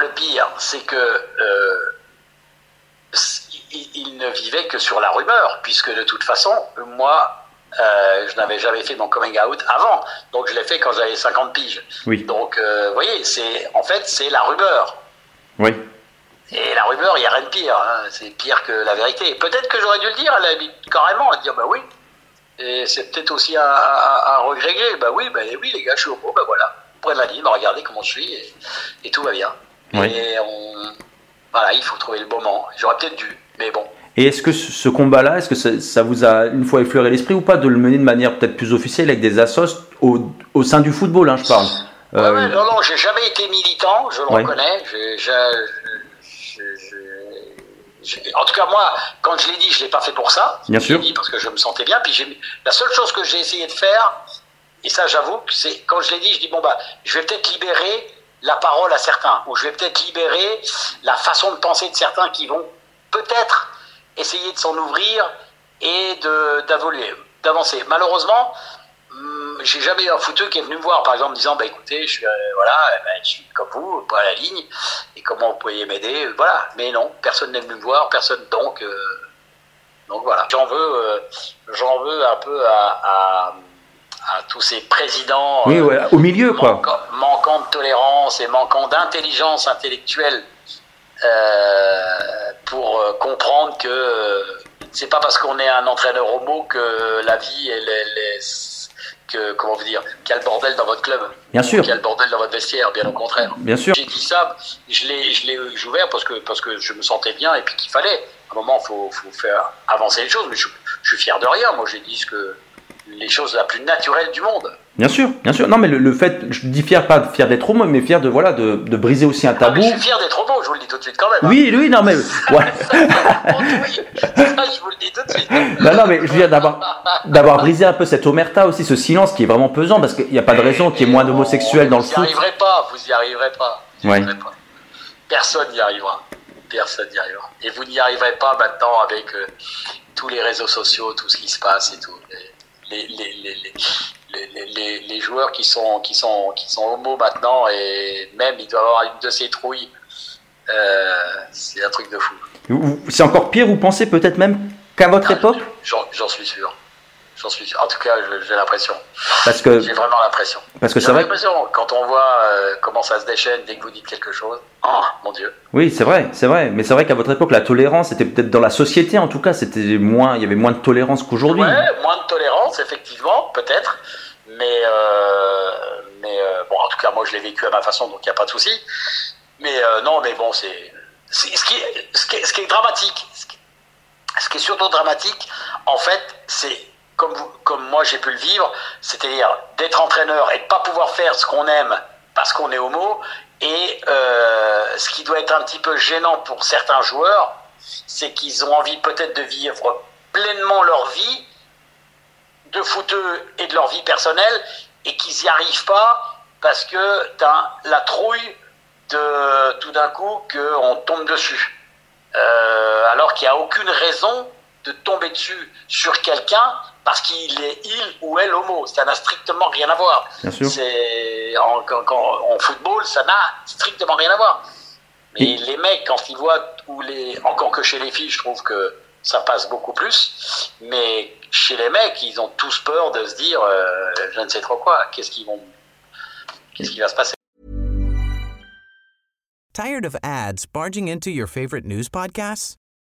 Le pire, c'est que euh, il, il ne vivait que sur la rumeur, puisque de toute façon, moi, euh, je n'avais jamais fait mon coming out avant. Donc je l'ai fait quand j'avais 50 piges. Oui. Donc, euh, vous voyez, c'est, en fait, c'est la rumeur. Oui. Et la rumeur, il n'y a rien de pire. hein. C'est pire que la vérité. Peut-être que j'aurais dû le dire à la carrément, à dire bah oui. Et c'est peut-être aussi un, un, un regret. Bah oui, bah oui, les gars, je suis homo, bah voilà. Prenez la ligne, regardez comment je suis et, et tout va bien. Oui. Et on, voilà, il faut trouver le moment. J'aurais peut-être dû, mais bon. Et est-ce que ce combat-là, est-ce que ça, ça vous a une fois effleuré l'esprit ou pas de le mener de manière peut-être plus officielle avec des assos au, au sein du football, hein, je parle Ouais, Euh, ouais, non, non, j'ai jamais été militant, je le Ouais. reconnais. En tout cas, moi, quand je l'ai dit, je l'ai pas fait pour ça. Bien Je sûr. l'ai dit parce que je me sentais bien. Puis la seule chose que j'ai essayé de faire, et ça, j'avoue, c'est quand je l'ai dit, je dis bon bah, je vais peut-être libérer la parole à certains, ou je vais peut-être libérer la façon de penser de certains qui vont peut-être essayer de s'en ouvrir et d'avancer. Malheureusement, hum, j'ai jamais un footeux qui est venu me voir, par exemple, disant bah écoutez, je suis euh, voilà, eh ben, je suis comme vous, pas à la ligne, et comment vous pourriez m'aider, euh, voilà. Mais non, personne n'est venu me voir, personne donc. euh, donc voilà. J'en veux, veux un peu à, à tous ces présidents. Oui, ouais, au milieu, quoi. manquant, manquant de tolérance et manquant d'intelligence intellectuelle euh, pour euh, comprendre que euh, c'est pas parce qu'on est un entraîneur homo que la vie elle, elle est que comment vous dire qu'il y a le bordel dans votre club Bien sûr. qu'il y a le bordel dans votre vestiaire bien au contraire Bien sûr. j'ai dit ça je l'ai je l'ai j'ai ouvert parce que parce que je me sentais bien et puis qu'il fallait à un moment faut faut faire avancer les choses mais je, je suis fier de rien moi j'ai dit ce que les choses la plus naturelle du monde Bien sûr, bien sûr. Non, mais le, le fait, je dis fier, pas fier d'être homo, mais fier de, voilà, de, de briser aussi un Ah, mais tabou. je suis fier d'être homo, je vous le dis tout de suite quand même. hein. Oui, oui, non, mais. Ouais. je vous le dis tout de suite. Non, non, mais je veux dire d'avoir, d'avoir brisé un peu cette omerta aussi, ce silence qui est vraiment pesant, parce qu'il n'y a pas de raison qu'il y ait moins d'homosexuels dans le Vous foot. n'y arriverez pas, vous n'y arriverez pas. Vous y Ouais. arriverez pas. Personne n'y arrivera. Personne n'y arrivera. Et vous n'y arriverez pas maintenant avec euh, tous les réseaux sociaux, tout ce qui se passe et tout. Les, les, les, les, joueurs qui sont, qui, sont, qui sont homos maintenant, et même ils doivent avoir une de ces trouilles. Euh, c'est un truc de fou. C'est encore pire, vous pensez peut-être même qu'à votre Ah, époque? j'en suis sûr. J'en suis sûr. En tout cas, j'ai l'impression. Parce que, J'ai vraiment l'impression. parce que c'est vrai. l'impression, quand on voit euh, comment ça se déchaîne dès que vous dites quelque chose, oh mon Dieu. Oui, c'est vrai, c'est vrai. Mais c'est vrai qu'à votre époque, la tolérance était peut-être dans la société, en tout cas, c'était moins, il y avait moins de tolérance qu'aujourd'hui. Ouais, moins de tolérance, effectivement, peut-être. Mais, euh, mais euh, bon, en tout cas, moi, je l'ai vécu à ma façon, donc il n'y a pas de souci. Mais non, mais bon, c'est. Ce qui, est, ce, qui est, ce qui est dramatique, ce qui, ce qui est surtout dramatique, en fait, c'est comme, moi j'ai pu le vivre, c'est-à-dire d'être entraîneur et de ne pas pouvoir faire ce qu'on aime parce qu'on est homo. Et euh, ce qui doit être un petit peu gênant pour certains joueurs, c'est qu'ils ont envie peut-être de vivre pleinement leur vie de footeux et de leur vie personnelle et qu'ils n'y arrivent pas parce que t'as la trouille de tout d'un coup qu'on tombe dessus. Euh, alors qu'il n'y a aucune raison de tomber dessus sur quelqu'un parce qu'il est il ou elle homo. Ça n'a strictement rien à voir. Bien sûr. C'est en, quand- quand- en football, ça n'a strictement rien à voir. Mais Et- les mecs, quand ils voient, ou les, encore que chez les filles, je trouve que ça passe beaucoup plus. Mais chez les mecs, ils ont tous peur de se dire, euh, je ne sais trop quoi, qu'est-ce qu'ils vont, qu'est-ce qui va se passer. Tired of ads barging into your favorite news podcasts?